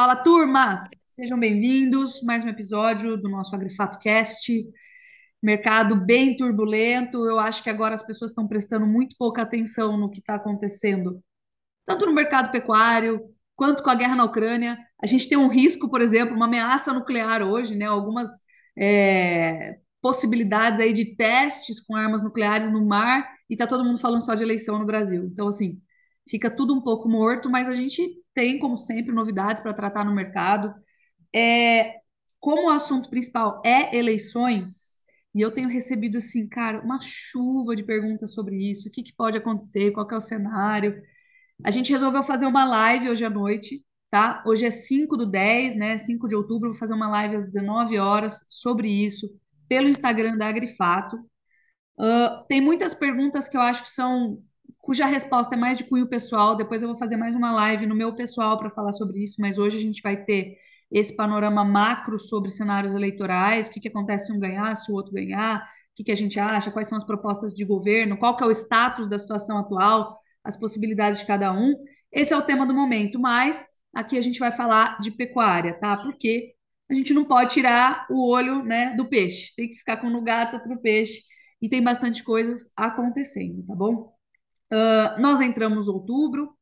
Fala, turma! Sejam bem-vindos. Mais um episódio do nosso Agrifato Cast. Mercado bem turbulento. Eu acho que agora as pessoas estão prestando muito pouca atenção no que está acontecendo, tanto no mercado pecuário quanto com a guerra na Ucrânia. A gente tem um risco, por exemplo, uma ameaça nuclear hoje, né? Algumas é, possibilidades aí de testes com armas nucleares no mar e tá todo mundo falando só de eleição no Brasil. Então, assim, fica tudo um pouco morto, mas a gente tem, como sempre, novidades para tratar no mercado. É, como o assunto principal é eleições, e eu tenho recebido, assim, cara, uma chuva de perguntas sobre isso, o que, que pode acontecer, qual é o cenário. A gente resolveu fazer uma live hoje à noite, tá? Hoje é 5 do 10, né? 5 de outubro, vou fazer uma live às 19 horas sobre isso, pelo Instagram da Agrifato. Uh, tem muitas perguntas que eu acho que são cuja resposta é mais de cunho pessoal. Depois eu vou fazer mais uma live no meu pessoal para falar sobre isso, mas hoje a gente vai ter esse panorama macro sobre cenários eleitorais, o que, que acontece se um ganhar, se o outro ganhar, o que, que a gente acha, quais são as propostas de governo, qual que é o status da situação atual, as possibilidades de cada um. Esse é o tema do momento, mas aqui a gente vai falar de pecuária, tá? Porque a gente não pode tirar o olho né, do peixe, tem que ficar com no gato outro peixe, e tem bastante coisas acontecendo, tá bom? Uh, nós entramos em outubro,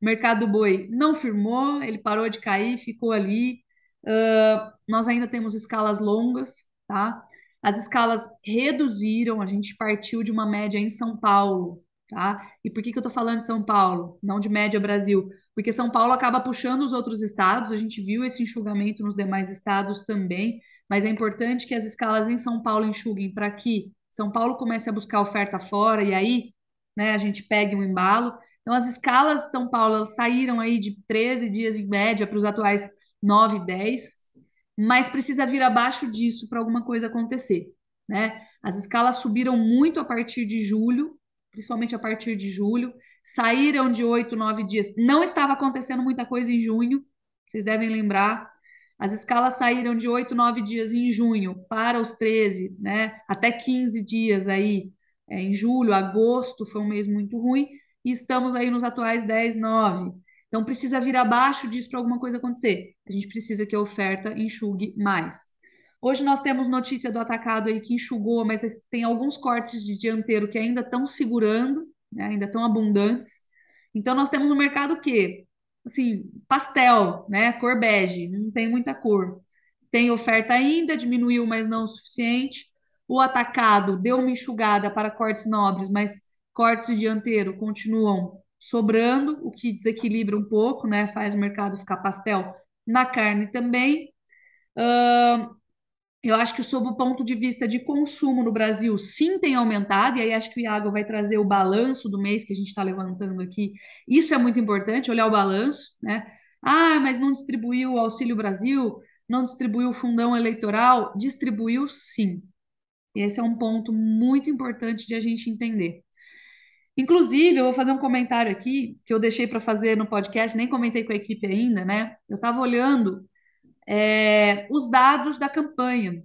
o mercado do boi não firmou, ele parou de cair, ficou ali. Uh, nós ainda temos escalas longas, tá? As escalas reduziram, a gente partiu de uma média em São Paulo, tá? E por que, que eu tô falando de São Paulo, não de média Brasil? Porque São Paulo acaba puxando os outros estados, a gente viu esse enxugamento nos demais estados também, mas é importante que as escalas em São Paulo enxuguem para que São Paulo comece a buscar oferta fora e aí né, a gente pegue um embalo. Então, as escalas de São Paulo saíram aí de 13 dias em média para os atuais 9, 10, mas precisa vir abaixo disso para alguma coisa acontecer. Né? As escalas subiram muito a partir de julho, principalmente a partir de julho, saíram de 8, 9 dias. Não estava acontecendo muita coisa em junho, vocês devem lembrar. As escalas saíram de 8, 9 dias em junho para os 13, né? Até 15 dias aí é, em julho, agosto foi um mês muito ruim, e estamos aí nos atuais 10, 9. Então precisa vir abaixo disso para alguma coisa acontecer. A gente precisa que a oferta enxugue mais. Hoje nós temos notícia do atacado aí que enxugou, mas tem alguns cortes de dianteiro que ainda estão segurando, né, ainda estão abundantes. Então nós temos um mercado que, assim, pastel, né, cor bege, não tem muita cor. Tem oferta ainda, diminuiu, mas não o suficiente. O atacado deu uma enxugada para cortes nobres, mas cortes dianteiro continuam sobrando, o que desequilibra um pouco, né? Faz o mercado ficar pastel na carne também. Uh, eu acho que sob o ponto de vista de consumo no Brasil, sim tem aumentado, e aí acho que o Iago vai trazer o balanço do mês que a gente está levantando aqui. Isso é muito importante, olhar o balanço, né? Ah, mas não distribuiu o Auxílio Brasil, não distribuiu o fundão eleitoral? Distribuiu sim. Esse é um ponto muito importante de a gente entender. Inclusive, eu vou fazer um comentário aqui que eu deixei para fazer no podcast, nem comentei com a equipe ainda, né? Eu estava olhando é, os dados da campanha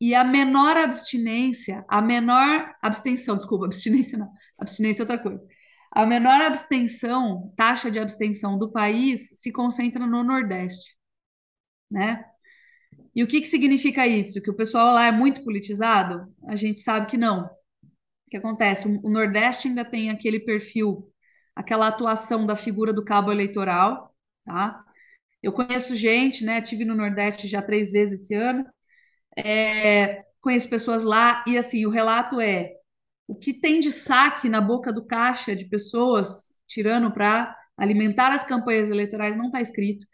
e a menor abstinência, a menor abstenção, desculpa, abstinência não, abstinência é outra coisa. A menor abstenção, taxa de abstenção do país se concentra no Nordeste, né? E o que, que significa isso? Que o pessoal lá é muito politizado? A gente sabe que não. O que acontece? O Nordeste ainda tem aquele perfil, aquela atuação da figura do cabo eleitoral, tá? Eu conheço gente, né? Tive no Nordeste já três vezes esse ano. É, conheço pessoas lá e assim o relato é o que tem de saque na boca do caixa de pessoas tirando para alimentar as campanhas eleitorais não está escrito.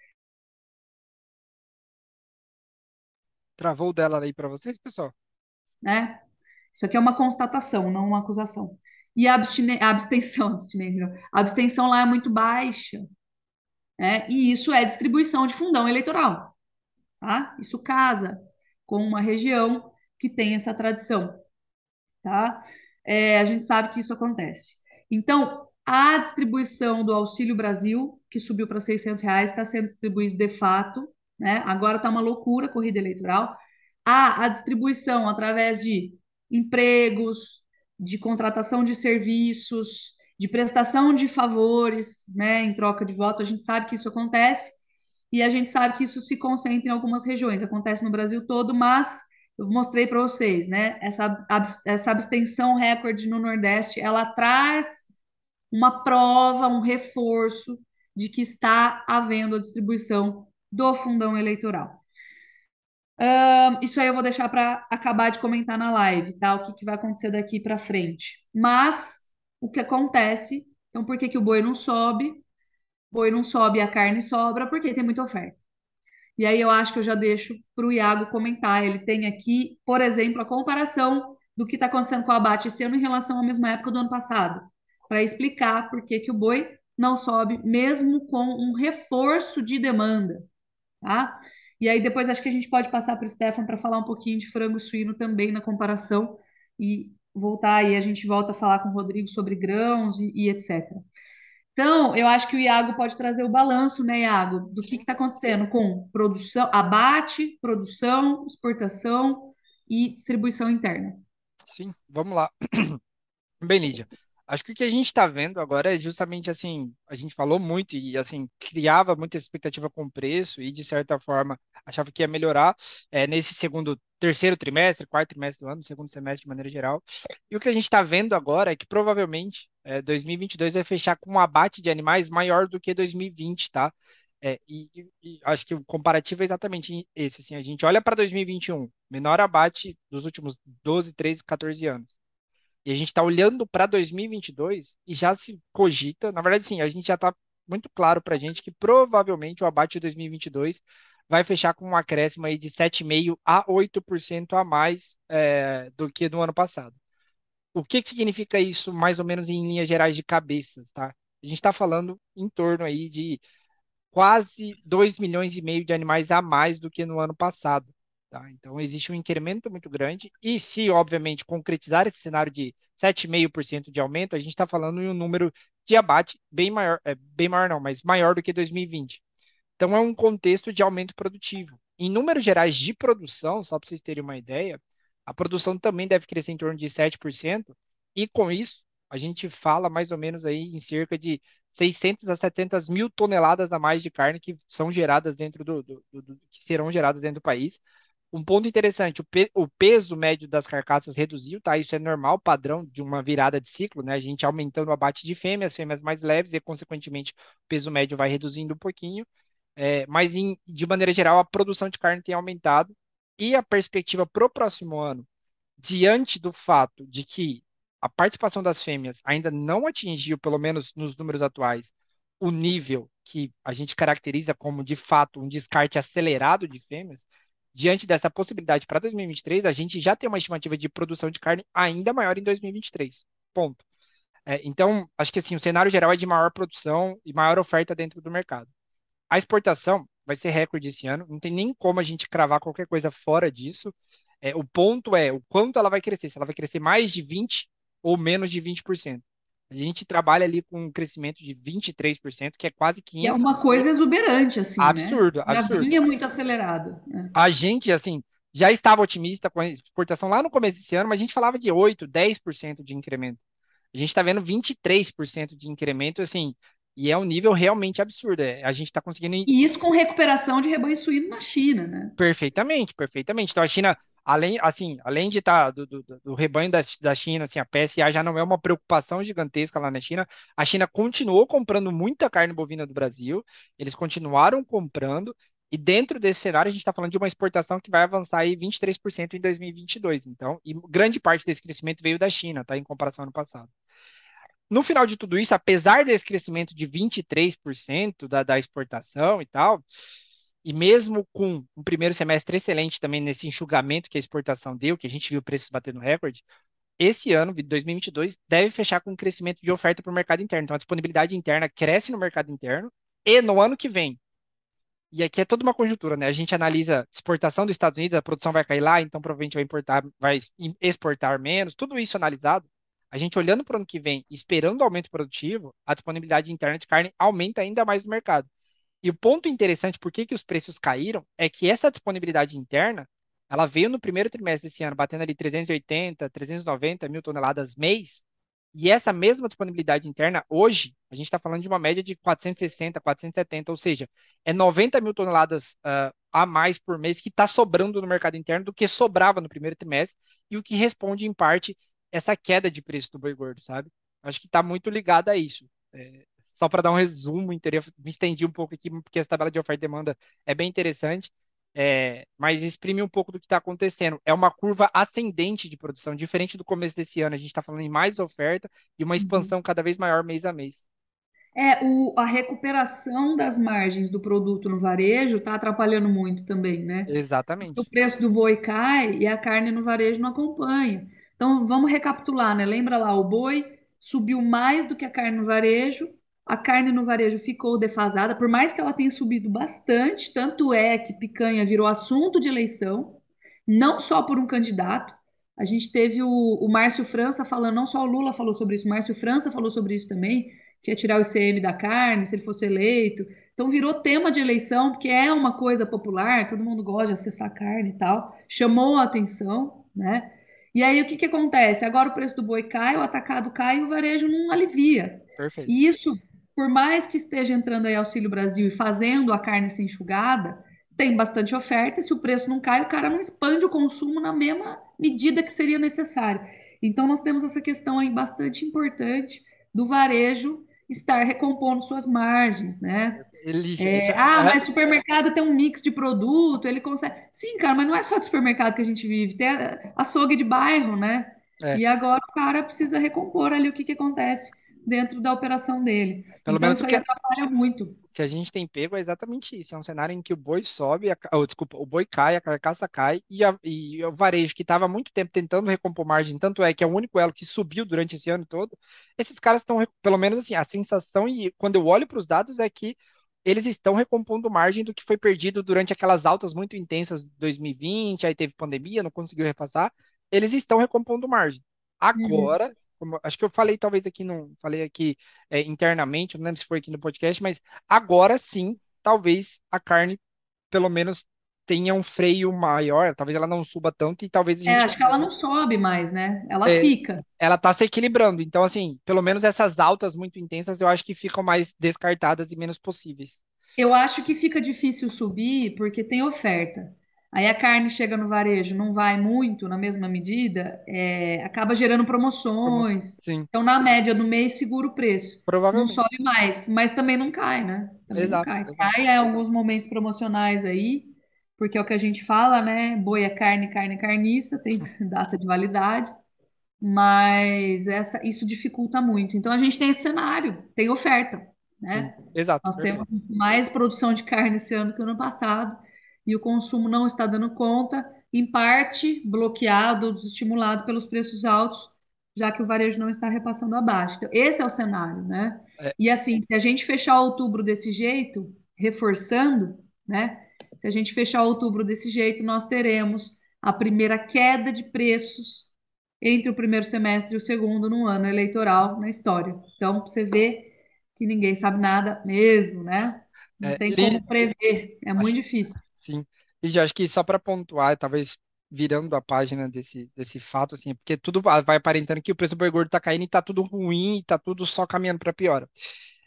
Travou dela aí para vocês, pessoal? Né? Isso aqui é uma constatação, não uma acusação. E a abstenção, abstinência, a abstenção lá é muito baixa. Né? E isso é distribuição de fundão eleitoral. Tá? Isso casa com uma região que tem essa tradição. Tá? É, a gente sabe que isso acontece. Então, a distribuição do Auxílio Brasil, que subiu para 600 reais, está sendo distribuído de fato né? Agora está uma loucura a corrida eleitoral. Há a distribuição através de empregos, de contratação de serviços, de prestação de favores, né, em troca de voto. A gente sabe que isso acontece. e a gente sabe que isso se concentra em algumas regiões, acontece no Brasil todo, mas eu mostrei para vocês, né? Essa, essa abstenção recorde no Nordeste, ela traz uma prova, um reforço de que está havendo a distribuição do fundão eleitoral. Uh, isso aí eu vou deixar para acabar de comentar na live, tá? O que, que vai acontecer daqui para frente. Mas o que acontece? Então, por que, que o boi não sobe? O boi não sobe a carne sobra porque tem muita oferta. E aí eu acho que eu já deixo para o Iago comentar. Ele tem aqui, por exemplo, a comparação do que está acontecendo com o abate esse ano em relação à mesma época do ano passado, para explicar por que, que o boi não sobe, mesmo com um reforço de demanda, tá? E aí depois acho que a gente pode passar para o Stefan para falar um pouquinho de frango suíno também na comparação e voltar aí a gente volta a falar com o Rodrigo sobre grãos e, e etc. Então, eu acho que o Iago pode trazer o balanço, né, Iago, do que está acontecendo com produção, abate, produção, exportação e distribuição interna. Sim, vamos lá. Bem, Lídia, Acho que o que a gente está vendo agora é justamente assim, a gente falou muito e assim, criava muita expectativa com o preço e de certa forma achava que ia melhorar é, nesse segundo, terceiro trimestre, quarto trimestre do ano, segundo semestre de maneira geral. E o que a gente está vendo agora é que provavelmente é, 2022 vai fechar com um abate de animais maior do que 2020, tá? É, e, e, acho que o comparativo é exatamente esse. Assim, a gente olha para 2021, menor abate dos últimos 12, 13, 14 anos. E a gente está olhando para 2022 e já se cogita, na verdade, sim, a gente já está muito claro para a gente que provavelmente o abate de 2022 vai fechar com um acréscimo aí de 7,5% a 8% a mais é, do que no ano passado. O que, que significa isso, mais ou menos em linhas gerais de cabeças, tá? A gente está falando em torno aí de quase 2 milhões e meio de animais a mais do que no ano passado. Tá? Então, existe um incremento muito grande, e se, obviamente, concretizar esse cenário de 7,5% de aumento, a gente está falando em um número de abate bem maior, é, bem maior não, mas maior do que 2020. Então, é um contexto de aumento produtivo. Em números gerais de produção, só para vocês terem uma ideia, a produção também deve crescer em torno de 7%, e com isso, a gente fala mais ou menos aí em cerca de 600 a 700 mil toneladas a mais de carne que são geradas dentro do, do, do, que serão geradas dentro do país, um ponto interessante, o, pe o, peso médio das carcaças reduziu, tá? Isso é normal, padrão de uma virada de ciclo, né? A gente aumentando o abate de fêmeas, fêmeas mais leves, e consequentemente o peso médio vai reduzindo um pouquinho. É, mas em, de maneira geral, a produção de carne tem aumentado e a perspectiva para o próximo ano, diante do fato de que a participação das fêmeas ainda não atingiu, pelo menos nos números atuais, o nível que a gente caracteriza como de fato um descarte acelerado de fêmeas, diante dessa possibilidade para 2023, a gente já tem uma estimativa de produção de carne ainda maior em 2023. Ponto. É, então, acho que assim, o cenário geral é de maior produção e maior oferta dentro do mercado. A exportação vai ser recorde esse ano, não tem nem como a gente cravar qualquer coisa fora disso. É, o ponto é o quanto ela vai crescer, se ela vai crescer mais de 20% ou menos de 20%. A gente trabalha ali com um crescimento de 23%, que é quase 500%. é uma coisa exuberante, assim, Absurdo, né? absurdo. Já vinha muito acelerado. Né? A gente, assim, já estava otimista com a exportação lá no começo desse ano, mas a gente falava de 8%, 10% de incremento. A gente está vendo 23% de incremento, assim, e é um nível realmente absurdo. É, a gente está conseguindo. E isso com recuperação de rebanho suíno na China, né? Perfeitamente, perfeitamente. Então a China além, assim, além de estar tá do, do, do, rebanho da, da China, assim, a PSA já não é uma preocupação gigantesca lá na China. A China continuou comprando muita carne bovina do Brasil, eles continuaram comprando, e dentro desse cenário a gente está falando de uma exportação que vai avançar aí 23% em 2022. Então, e grande parte desse crescimento veio da China, tá? Em comparação ao ano passado. No final de tudo isso, apesar desse crescimento de 23% da, da exportação e tal, e mesmo com um primeiro semestre excelente também nesse enxugamento que a exportação deu, que a gente viu preços batendo recorde, esse ano, 2022, deve fechar com um crescimento de oferta para o mercado interno. Então, a disponibilidade interna cresce no mercado interno e no ano que vem. E aqui é toda uma conjuntura, né? A gente analisa exportação dos Estados Unidos, a produção vai cair lá, então provavelmente vai importar, vai exportar menos, tudo isso analisado. A gente olhando para o ano que vem, esperando o aumento produtivo, a disponibilidade interna de carne aumenta ainda mais no mercado. E o ponto interessante, por que, que os preços caíram, é que essa disponibilidade interna, ela veio no primeiro trimestre desse ano, batendo ali 380, 390 mil toneladas mês, E essa mesma disponibilidade interna, hoje, a gente está falando de uma média de 460, 470, ou seja, é 90 mil toneladas uh, a mais por mês que está sobrando no mercado interno do que sobrava no primeiro trimestre, e o que responde, em parte, essa queda de preço do boi gordo, sabe? Acho que está muito ligado a isso. É, só para dar um resumo, me estendi um pouco aqui, porque essa tabela de oferta e demanda é bem interessante, é, mas exprime um pouco do que está acontecendo. É uma curva ascendente de produção, diferente do começo desse ano. A gente está falando em mais oferta e uma uhum. expansão cada vez maior mês a mês. É, o, a recuperação das margens do produto no varejo está atrapalhando muito também, né? Exatamente. o preço do boi cai e a carne no varejo não acompanha. Então, vamos recapitular, né? Lembra lá, o boi subiu mais do que a carne no varejo, a carne no varejo ficou defasada, por mais que ela tenha subido bastante, tanto é que picanha virou assunto de eleição, não só por um candidato. A gente teve o, o Márcio França falando, não só o Lula falou sobre isso, o Márcio França falou sobre isso também, que ia tirar o ICM da carne se ele fosse eleito. Então virou tema de eleição, porque é uma coisa popular, todo mundo gosta de acessar carne e tal. Chamou a atenção, né? E aí o que, que acontece? Agora o preço do boi cai, o atacado cai e o varejo não alivia. Perfeito. E isso por mais que esteja entrando aí Auxílio Brasil e fazendo a carne ser enxugada, tem bastante oferta, e se o preço não cai, o cara não expande o consumo na mesma medida que seria necessário. Então, nós temos essa questão aí bastante importante do varejo estar recompondo suas margens, né? Ele, é, ah, mas o supermercado tem um mix de produto, ele consegue. Sim, cara, mas não é só de supermercado que a gente vive, tem açougue de bairro, né? É. E agora o cara precisa recompor ali o que, que acontece dentro da operação dele. Pelo então, menos isso que, atrapalha muito. O que a gente tem pego é exatamente isso. É um cenário em que o boi sobe, a, oh, desculpa, o boi cai, a carcaça cai, e, a, e o varejo que estava há muito tempo tentando recompor margem, tanto é que é o único elo que subiu durante esse ano todo, esses caras estão, pelo menos assim, a sensação, e quando eu olho para os dados, é que eles estão recompondo margem do que foi perdido durante aquelas altas muito intensas de 2020, aí teve pandemia, não conseguiu repassar. Eles estão recompondo margem. Uhum. Agora, uhum como, acho que eu falei talvez aqui, não falei aqui é, internamente, não lembro se foi aqui no podcast, mas agora sim, talvez a carne, pelo menos, tenha um freio maior, talvez ela não suba tanto e talvez a é, gente... É, acho que ela não sobe mais, né? Ela é, fica. Ela tá se equilibrando, então assim, pelo menos essas altas muito intensas eu acho que ficam mais descartadas e menos possíveis. Eu acho que fica difícil subir porque tem oferta. Aí a carne chega no varejo, não vai muito na mesma medida, é, acaba gerando promoções. Sim. Então, na média do mês, segura o preço. Provavelmente. Não sobe mais, mas também não cai, né? Também exato, não cai. Exato. Cai em alguns momentos promocionais aí, porque é o que a gente fala, né? Boi é carne, carne é carniça, tem data de validade. Mas essa, isso dificulta muito. Então, a gente tem esse cenário, tem oferta, né? Sim. Exato. Nós temos mais produção de carne esse ano que o ano passado e o consumo não está dando conta, em parte bloqueado ou desestimulado pelos preços altos, já que o varejo não está repassando abaixo. Então, esse é o cenário, né? É. E assim, se a gente fechar outubro desse jeito, reforçando, né? Se a gente fechar outubro desse jeito, nós teremos a primeira queda de preços entre o primeiro semestre e o segundo no ano eleitoral na história. Então, você vê que ninguém sabe nada mesmo, né? Não é, tem como prever, é muito difícil. Sim. E já acho que só para pontuar, talvez virando a página desse, desse fato, assim, porque tudo vai aparentando que o preço do boi gordo está caindo e está tudo ruim e está tudo só caminhando para pior.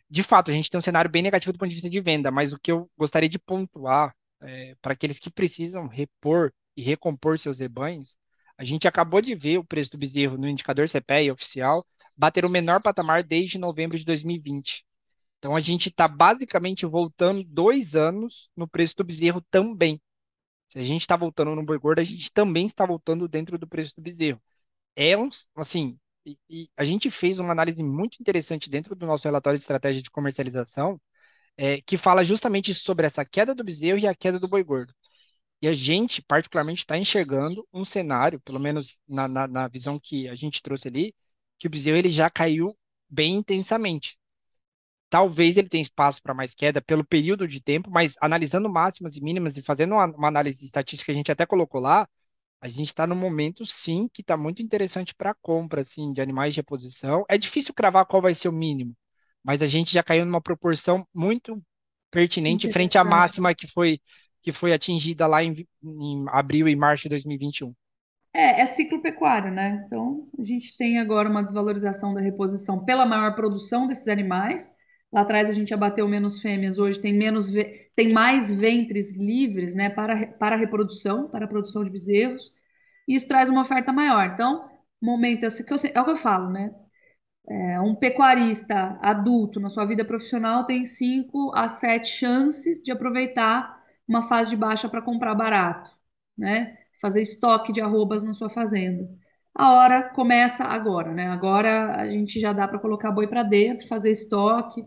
De fato, a gente tem um cenário bem negativo do ponto de vista de venda, mas o que eu gostaria de pontuar é, para aqueles que precisam repor e recompor seus rebanhos, a gente acabou de ver o preço do bezerro no indicador CPEA oficial bater o menor patamar desde novembro de 2020. Então a gente está basicamente voltando dois anos no preço do bezerro também. Se a gente está voltando no boi gordo, a gente também está voltando dentro do preço do bezerro. É um, assim, e, e a gente fez uma análise muito interessante dentro do nosso relatório de estratégia de comercialização, é, que fala justamente sobre essa queda do bezerro e a queda do boi gordo. E a gente, particularmente, está enxergando um cenário, pelo menos na, na, na, visão que a gente trouxe ali, que o bezerro ele já caiu bem intensamente. Talvez ele tenha espaço para mais queda pelo período de tempo, mas analisando máximas e mínimas e fazendo uma, uma análise estatística que a gente até colocou lá, a gente está no momento, sim, que está muito interessante para compra assim, de animais de reposição. É difícil cravar qual vai ser o mínimo, mas a gente já caiu numa proporção muito pertinente frente à máxima que foi, que foi atingida lá em, em abril e março de 2021. É, é ciclo pecuário, né? Então, a gente tem agora uma desvalorização da reposição pela maior produção desses animais. Lá atrás a gente abateu menos fêmeas, hoje tem menos tem mais ventres livres, né, para, para a reprodução, para a produção de bezerros. E isso traz uma oferta maior. Então, momento, é o que eu, é o que eu falo, né? É, Um pecuarista adulto na sua vida profissional tem cinco a sete chances de aproveitar uma fase de baixa para comprar barato, né? Fazer estoque de arrobas na sua fazenda. A hora começa agora, né? Agora a gente já dá para colocar boi para dentro, fazer estoque.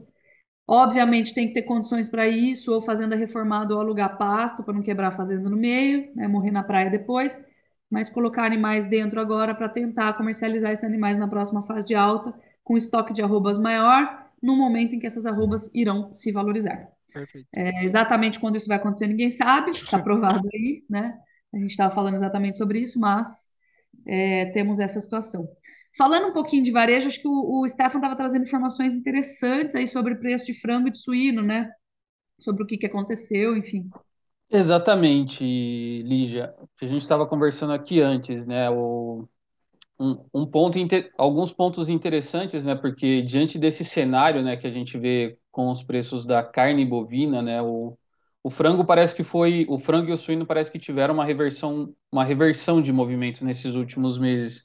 Obviamente tem que ter condições para isso, ou fazenda reformada ou alugar pasto para não quebrar a fazenda no meio, né? Morrer na praia depois. Mas colocar animais dentro agora para tentar comercializar esses animais na próxima fase de alta, com estoque de arrobas maior, no momento em que essas arrobas irão se valorizar. É, exatamente quando isso vai acontecer, ninguém sabe, está provado aí, né? A gente estava falando exatamente sobre isso, mas é, temos essa situação. Falando um pouquinho de varejo, acho que o, o Stefan estava trazendo informações interessantes aí sobre preço de frango e de suíno, né? Sobre o que que aconteceu, enfim. Exatamente, Lígia. A gente estava conversando aqui antes, né? O, um, um ponto, inte- alguns pontos interessantes, né? Porque diante desse cenário, né, que a gente vê com os preços da carne bovina, né? O, o frango parece que foi, o frango e o suíno parece que tiveram uma reversão, uma reversão de movimento nesses últimos meses,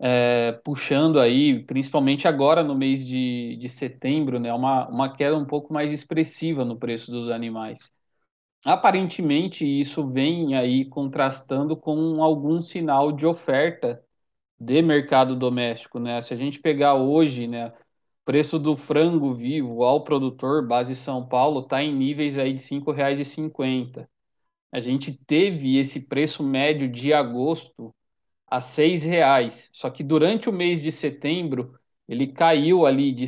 é, puxando aí, principalmente agora no mês de, de setembro, né? Uma, uma queda um pouco mais expressiva no preço dos animais. Aparentemente, isso vem aí contrastando com algum sinal de oferta de mercado doméstico, né? Se a gente pegar hoje, né, preço do frango vivo ao produtor, base São Paulo, está em níveis aí de R$ cinco reais e cinquenta. A gente teve esse preço médio de agosto a seis reais, só que durante o mês de setembro ele caiu ali de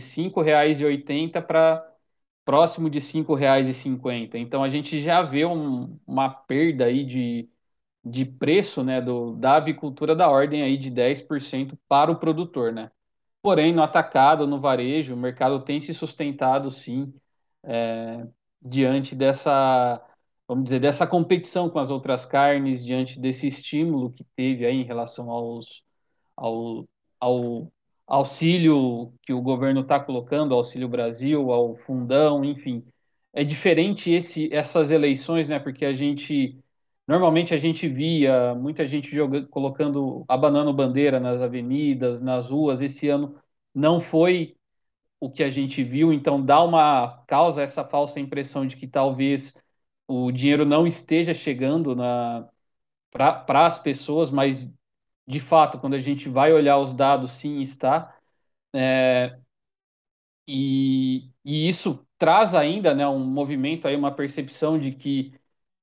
e oitenta para próximo de e cinquenta. Então a gente já vê um- uma perda aí de, de preço, né, do, da avicultura da ordem aí de 10% para o produtor, né? Porém, no atacado, no varejo, o mercado tem se sustentado, sim, é, diante dessa, vamos dizer, dessa competição com as outras carnes, diante desse estímulo que teve aí em relação aos, ao, ao auxílio que o governo está colocando, Auxílio Brasil, ao Fundão, enfim. É diferente esse, essas eleições, né? Porque a gente normalmente a gente via muita gente jogando, colocando, abanando bandeira nas avenidas, nas ruas. Esse ano não foi o que a gente viu, então dá uma causa essa falsa impressão de que talvez o dinheiro não esteja chegando para as pessoas, mas de fato, quando a gente vai olhar os dados, sim, está. E, e isso traz ainda, né, um movimento aí, uma percepção de que,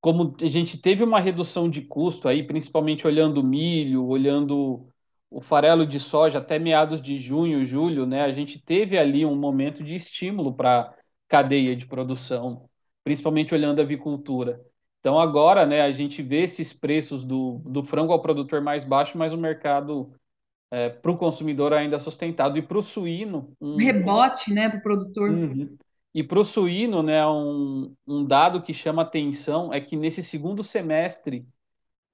como a gente teve uma redução de custo aí, principalmente olhando o milho, olhando o farelo de soja até meados de junho, julho, né, a gente teve ali um momento de estímulo para cadeia de produção, principalmente olhando a avicultura. Então agora, né, a gente vê esses preços do, do frango ao produtor mais baixo, mas o mercado para o consumidor ainda sustentado. E para o suíno, Um um, rebote, né, para o produtor. Uhum. E para o suíno, né, um, um dado que chama atenção é que nesse segundo semestre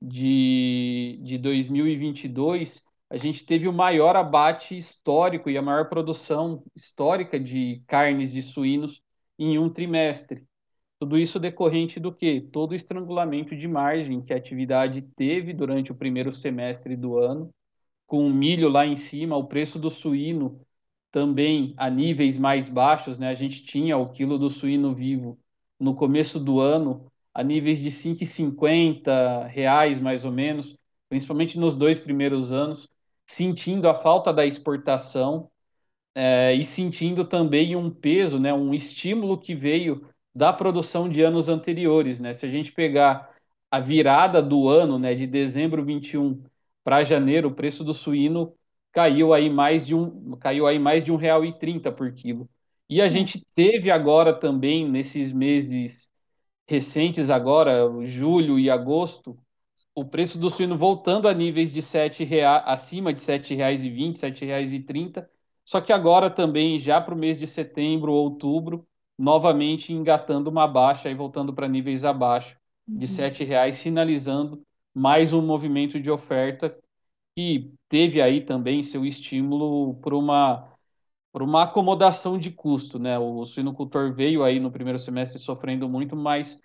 de, de 2022, a gente teve o maior abate histórico e a maior produção histórica de carnes de suínos em um trimestre. Tudo isso decorrente do quê? Todo o estrangulamento de margem que a atividade teve durante o primeiro semestre do ano, com o milho lá em cima, o preço do suíno também a níveis mais baixos, né? A gente tinha o quilo do suíno vivo no começo do ano a níveis de 5,50 reais mais ou menos, principalmente nos dois primeiros anos, sentindo a falta da exportação é, e sentindo também um peso, né, um estímulo que veio da produção de anos anteriores. Né? Se a gente pegar a virada do ano, né, de dezembro 21 para janeiro, o preço do suíno caiu aí mais de um, caiu aí mais de um real e trinta por quilo. E a É. gente teve agora também, nesses meses recentes agora, julho e agosto, o preço do suíno voltando a níveis de sete reais, acima de R$ 7,20, R$ 7,30, só que agora também, já para o mês de setembro, outubro, novamente engatando uma baixa e voltando para níveis abaixo de R$ Uhum. 7,00, sinalizando mais um movimento de oferta que teve aí também seu estímulo por uma por uma acomodação de custo, né? O suinocultor veio aí no primeiro semestre sofrendo muito, mas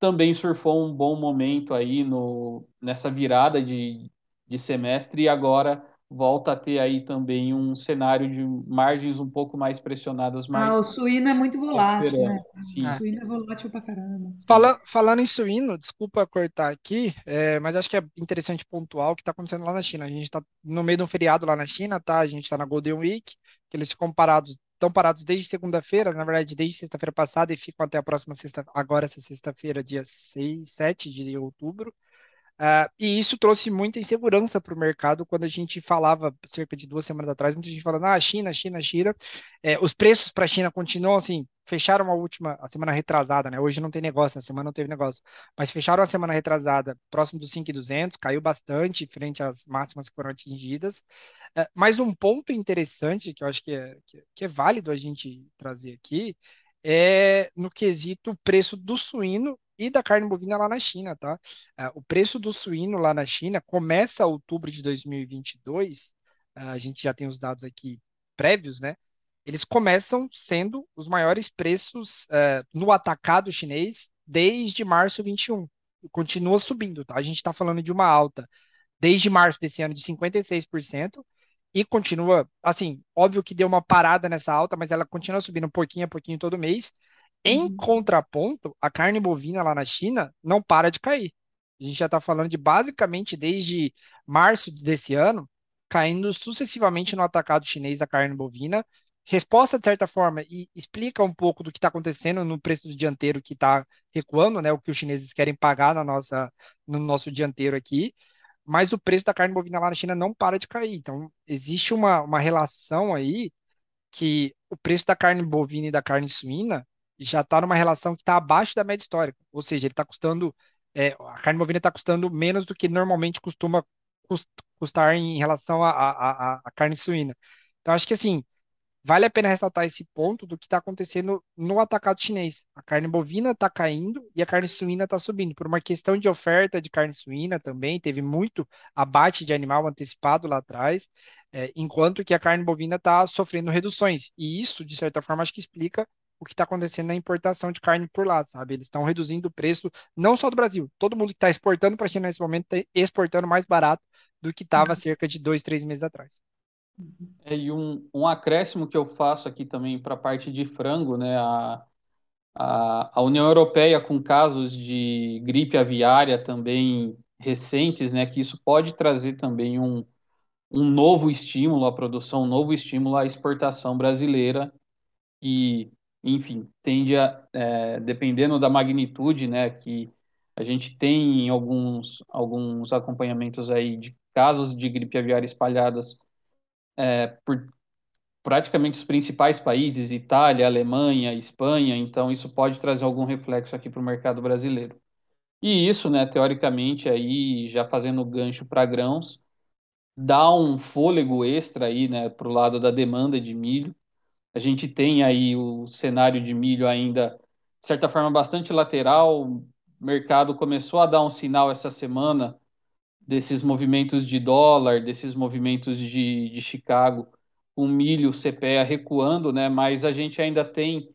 também surfou um bom momento aí no, nessa virada de, de semestre e agora volta a ter aí também um cenário de margens um pouco mais pressionadas. Ah, o suíno é muito volátil, né? Sim. O suíno é volátil pra caramba. Fala, falando em suíno, desculpa cortar aqui, é, mas acho que é interessante pontuar o que está acontecendo lá na China. A gente está no meio de um feriado lá na China, tá? A gente está na Golden Week, que eles ficam parados, estão parados desde segunda-feira, na verdade, desde sexta-feira passada e ficam até a próxima sexta, agora essa sexta-feira, dia 6, 7 de outubro. Uh, e isso trouxe muita insegurança para o mercado quando a gente falava, cerca de duas semanas atrás, muita gente falando, ah, China, China, China. É, os preços para a China continuam assim, fecharam a última, a semana retrasada, né? Hoje não tem negócio, na semana não teve negócio, mas fecharam a semana retrasada próximo dos 5,200, caiu bastante frente às máximas que foram atingidas. Uh, mas um ponto interessante que eu acho que é, que, que é válido a gente trazer aqui é no quesito preço do suíno e da carne bovina lá na China, tá? Uh, o preço do suíno lá na China começa outubro de 2022, uh, a gente já tem os dados aqui prévios, né? Eles começam sendo os maiores preços uh, no atacado chinês desde março 21. Continua subindo, tá? A gente está falando de uma alta desde março desse ano de 56%, e continua, assim, óbvio que deu uma parada nessa alta, mas ela continua subindo um pouquinho a pouquinho todo mês. Em uhum. contraponto, a carne bovina lá na China não para de cair. A gente já está falando de basicamente desde março desse ano, caindo sucessivamente no atacado chinês da carne bovina. Resposta, de certa forma, e explica um pouco do que está acontecendo no preço do dianteiro que está recuando, né? O que os chineses querem pagar na nossa, no nosso dianteiro aqui. Mas o preço da carne bovina lá na China não para de cair. Então, existe uma, uma relação aí que o preço da carne bovina e da carne suína já está numa relação que está abaixo da média histórica. Ou seja, ele está custando, é, a carne bovina está custando menos do que normalmente costuma custar em relação à carne suína. Então, acho que assim, vale a pena ressaltar esse ponto do que está acontecendo no atacado chinês. A carne bovina está caindo e a carne suína está subindo. Por uma questão de oferta de carne suína também, teve muito abate de animal antecipado lá atrás, é, enquanto que a carne bovina está sofrendo reduções. E isso, de certa forma, acho que explica o que está acontecendo na importação de carne por lá, sabe? Eles estão reduzindo o preço, não só do Brasil, todo mundo que está exportando para a China nesse momento está exportando mais barato do que estava uhum. cerca de dois, três meses atrás. É, e um, um acréscimo que eu faço aqui também para a parte de frango, né? A, a, a União Europeia com casos de gripe aviária também recentes, né? Que isso pode trazer também um, um novo estímulo à produção, um novo estímulo à exportação brasileira e enfim, tende a, é, dependendo da magnitude, né, que a gente tem em alguns, alguns acompanhamentos aí de casos de gripe aviária espalhadas é, por praticamente os principais países, Itália, Alemanha, Espanha, então isso pode trazer algum reflexo aqui para o mercado brasileiro. E isso, né, teoricamente, aí já fazendo gancho para grãos, dá um fôlego extra aí, né, para o lado da demanda de milho, a gente tem aí o cenário de milho ainda, de certa forma, bastante lateral. O mercado começou a dar um sinal essa semana desses movimentos de dólar, desses movimentos de, de Chicago, com milho CPEA recuando, né? Mas a gente ainda tem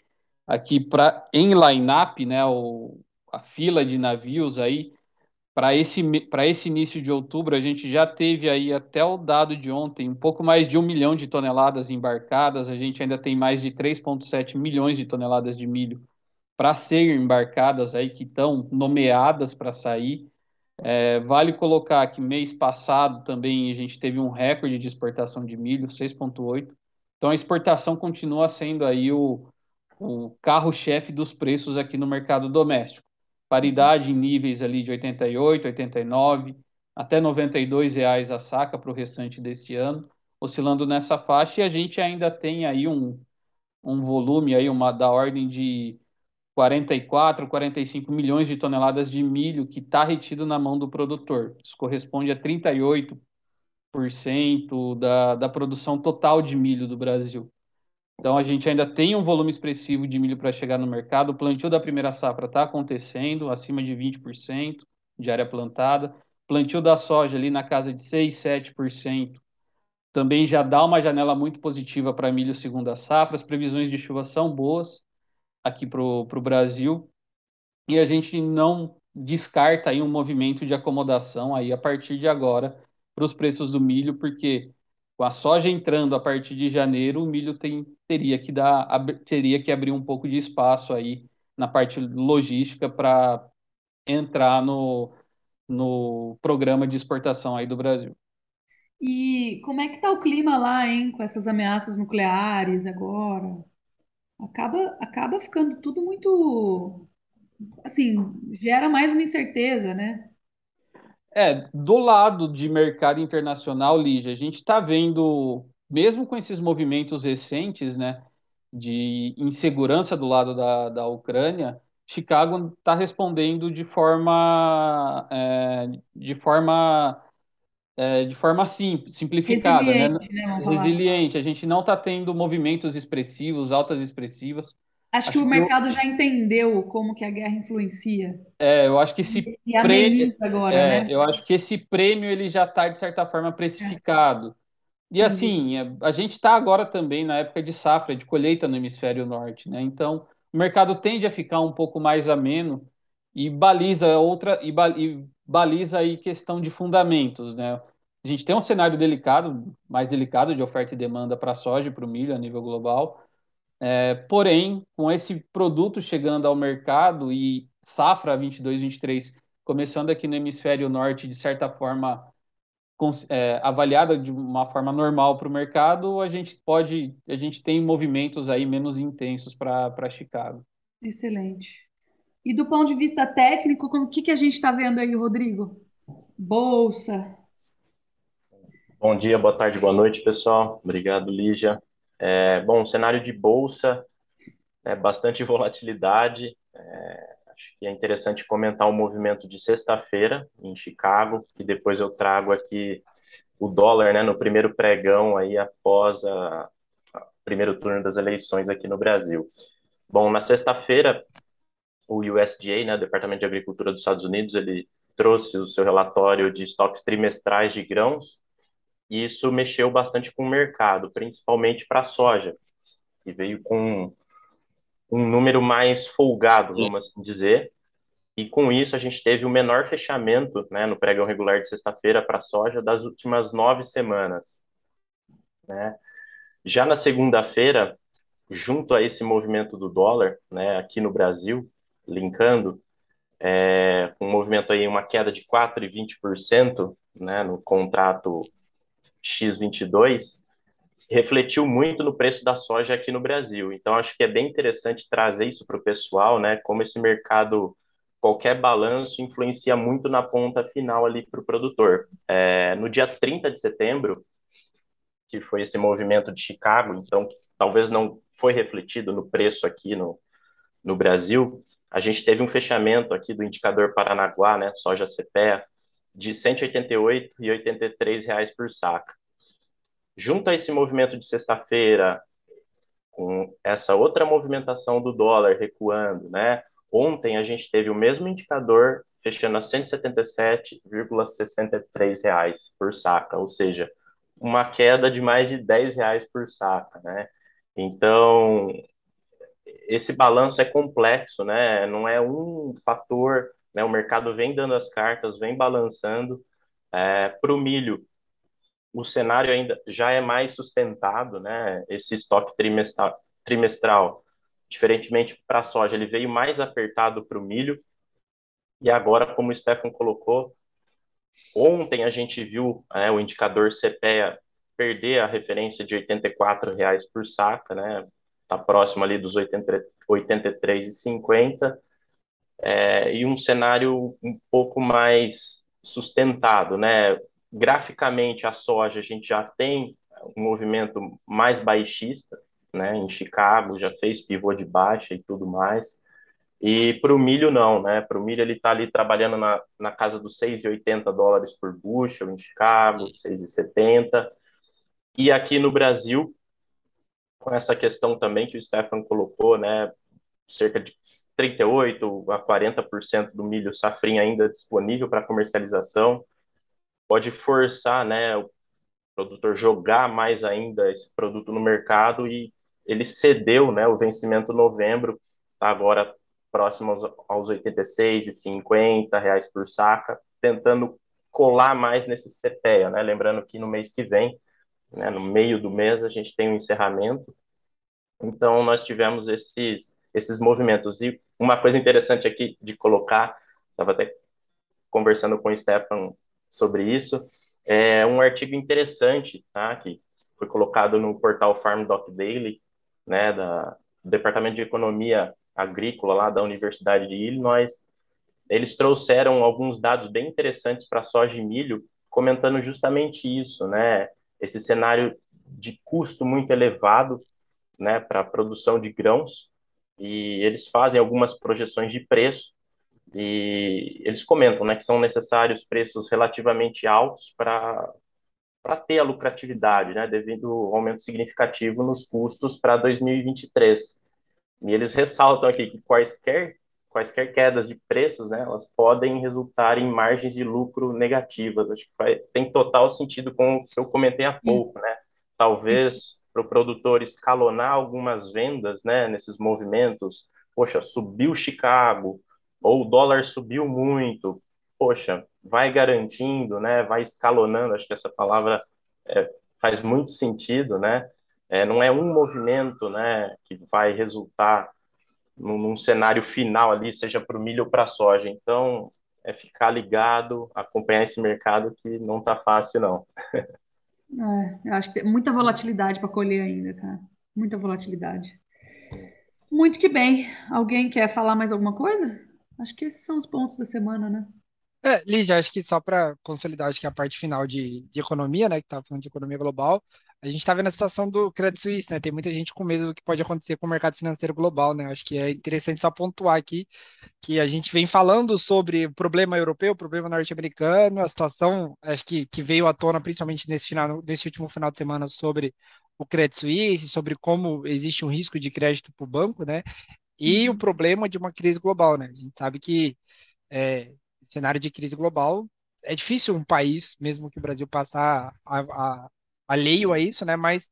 aqui para em line-up, né? O, a fila de navios aí para esse, esse início de outubro, a gente já teve aí até o dado de ontem um pouco mais de um milhão de toneladas embarcadas, a gente ainda tem mais de 3,7 milhões de toneladas de milho para ser embarcadas aí, que estão nomeadas para sair. É, vale colocar que mês passado também a gente teve um recorde de exportação de milho, 6,8. Então a exportação continua sendo aí o, o carro-chefe dos preços aqui no mercado doméstico paridade em níveis ali de 88, 89, até 92 reais a saca para o restante desse ano, oscilando nessa faixa, e a gente ainda tem aí um, um volume aí uma da ordem de 44, 45 milhões de toneladas de milho que está retido na mão do produtor. Isso corresponde a 38% da, da produção total de milho do Brasil. Então a gente ainda tem um volume expressivo de milho para chegar no mercado. O plantio da primeira safra está acontecendo, acima de 20% de área plantada. plantio da soja ali na casa de 6, 7%, também já dá uma janela muito positiva para milho segunda safra. As previsões de chuva são boas aqui para o Brasil e a gente não descarta aí um movimento de acomodação aí a partir de agora para os preços do milho, porque com a soja entrando a partir de janeiro, o milho tem, teria que dar teria que abrir um pouco de espaço aí na parte logística para entrar no, no programa de exportação aí do Brasil. E como é que está o clima lá, hein, com essas ameaças nucleares agora? Acaba, acaba ficando tudo muito, assim, gera mais uma incerteza, né? É, do lado de mercado internacional, Lígia, a gente está vendo, mesmo com esses movimentos recentes, né, de insegurança do lado da, da Ucrânia, Chicago está respondendo de forma, é, de forma é, de forma sim, simplificada, né? Resiliente, né? Falar. Resiliente. A gente não está tendo movimentos expressivos, altas expressivas. Acho que Acho o que eu, mercado já entendeu como que a guerra influencia. é, eu acho que esse E prêmio, agora, é, né? eu acho que esse prêmio ele já está de certa forma precificado. E assim, é, a gente está agora também na época de safra, de colheita no hemisfério norte, né? Então, o mercado tende a ficar um pouco mais ameno e baliza outra e, ba- baliza aí questão de fundamentos, né? A gente tem um cenário delicado, mais delicado de oferta e demanda para a soja e para o milho a nível global. É, porém, com esse produto chegando ao mercado e safra 22, 23 começando aqui no hemisfério norte, de certa forma é, avaliada de uma forma normal para o mercado, a gente pode, a gente tem movimentos aí menos intensos para para Chicago. Excelente. E do ponto de vista técnico, como- o que que a gente está vendo aí, Rodrigo? Bolsa, Bom dia, boa tarde, boa noite, pessoal. Obrigado, Lígia. É, bom, cenário de bolsa, é bastante volatilidade. É, acho que é interessante comentar o movimento de sexta-feira em Chicago, e depois eu trago aqui o dólar, né, no primeiro pregão aí após a, a primeiro turno das eleições aqui no Brasil. Bom, na sexta-feira, o USDA, né, Departamento de Agricultura dos Estados Unidos, ele trouxe o seu relatório de estoques trimestrais de grãos e isso mexeu bastante com o mercado, principalmente para a soja, que veio com um número mais folgado, vamos assim dizer, e com isso a gente teve o menor fechamento, né, no pregão regular de sexta-feira para a soja das últimas nove semanas, né? Já na segunda-feira, junto a esse movimento do dólar, né, aqui no Brasil, linkando, é, um movimento aí, uma queda de 4,20%, né, no contrato X22, refletiu muito no preço da soja aqui no Brasil. Então, acho que é bem interessante trazer isso para o pessoal, né? Como esse mercado, qualquer balanço influencia muito na ponta final ali para o produtor. É, no dia 30 de setembro, que foi esse movimento de Chicago, então talvez não foi refletido no preço aqui no, no Brasil, a gente teve um fechamento aqui do indicador Paranaguá, né, soja CPEA, de 188,83 reais por saca. Junto a esse movimento de sexta-feira, com essa outra movimentação do dólar recuando, né? Ontem a gente teve o mesmo indicador fechando a 177,63 reais por saca, ou seja, uma queda de mais de 10 reais por saca, né? Então, esse balanço é complexo, né? Não é um fator, né? O mercado vem dando as cartas, vem balançando. É, para o milho, o cenário ainda já é mais sustentado, né? Esse estoque trimestral, trimestral diferentemente para a soja, ele veio mais apertado para o milho. E agora, como o Stefan colocou, ontem a gente viu né, o indicador CPEA perder a referência de 84 reais por saca, né? Está próximo ali dos 83,50 é, e um cenário um pouco mais sustentado, né? Graficamente, a soja a gente já tem um movimento mais baixista, né? Em Chicago já fez pivô de baixa e tudo mais. E para o milho não, né? Para o milho ele está ali trabalhando na, na casa dos 6,80 dólares por bushel em Chicago, 6,70. E aqui no Brasil, com essa questão também que o Stefan colocou, né? Cerca de 38 a 40% do milho safrinha ainda disponível para comercialização. Pode forçar, né, o produtor jogar mais ainda esse produto no mercado e ele cedeu, né, o vencimento novembro, tá agora próximo aos, aos 86,50 reais por saca, tentando colar mais nesse CPEA, né, lembrando que no mês que vem, né, no meio do mês, a gente tem um encerramento, então nós tivemos esses, esses movimentos, e uma coisa interessante aqui de colocar, estava até conversando com o Stefan sobre isso, é um artigo interessante, tá, que foi colocado no portal Farm Doc Daily, né, da, do Departamento de Economia Agrícola lá da Universidade de Illinois. Eles trouxeram alguns dados bem interessantes para soja e milho, comentando justamente isso, né, esse cenário de custo muito elevado, né, para a produção de grãos, e eles fazem algumas projeções de preço e eles comentam né, que são necessários preços relativamente altos para para ter a lucratividade, né, devido ao aumento significativo nos custos para 2023. E eles ressaltam aqui que quaisquer quaisquer quedas de preços, né, elas podem resultar em margens de lucro negativas. Acho que vai, tem total sentido com o que eu comentei há pouco, né? Talvez para o produtor escalonar algumas vendas, né, nesses movimentos. Poxa, subiu Chicago, ou o dólar subiu muito, poxa, vai garantindo, né, vai escalonando, acho que essa palavra é, faz muito sentido, né, é, não é um movimento, né, que vai resultar num, num cenário final ali, seja para o milho ou para a soja, então é ficar ligado, acompanhar esse mercado que não está fácil, não. É, eu acho que tem muita volatilidade para colher ainda, cara. Muita volatilidade. Muito que bem. Alguém quer falar mais alguma coisa? Acho que esses são os pontos da semana, né? É, Lígia, acho que só para consolidar, acho que a parte final de, de economia, né, que estava falando de economia global, a gente está vendo a situação do Credit Suisse, né? Tem muita gente com medo do que pode acontecer com o mercado financeiro global, né? Acho que é interessante só pontuar aqui que a gente vem falando sobre o problema europeu, o problema norte-americano, a situação, acho que, que veio à tona principalmente nesse final, nesse último final de semana sobre o Credit Suisse, sobre como existe um risco de crédito para o banco, né? E o uhum. problema de uma crise global, né? A gente sabe que é, cenário de crise global é difícil um país, mesmo que o Brasil passar a, a, alheio a isso, né? Mas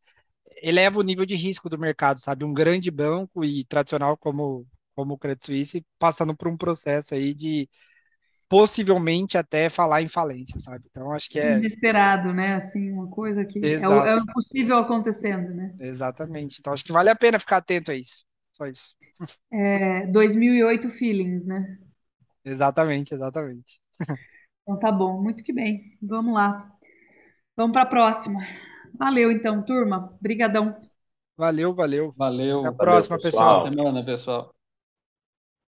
eleva o nível de risco do mercado, sabe? Um grande banco e tradicional como como o Credit Suisse passando por um processo aí de possivelmente até falar em falência, sabe? Então acho que é inesperado, né? Assim, uma coisa que é o, é o possível acontecendo, né? Exatamente. Então acho que vale a pena ficar atento a isso. Só isso. É, 2008 feelings, né? Exatamente, exatamente. Então tá bom, muito que bem. Vamos lá. Vamos para a próxima. Valeu então, turma. Obrigadão. Valeu, valeu. Valeu. Até a próxima, pessoal. pessoal. Semana, pessoal.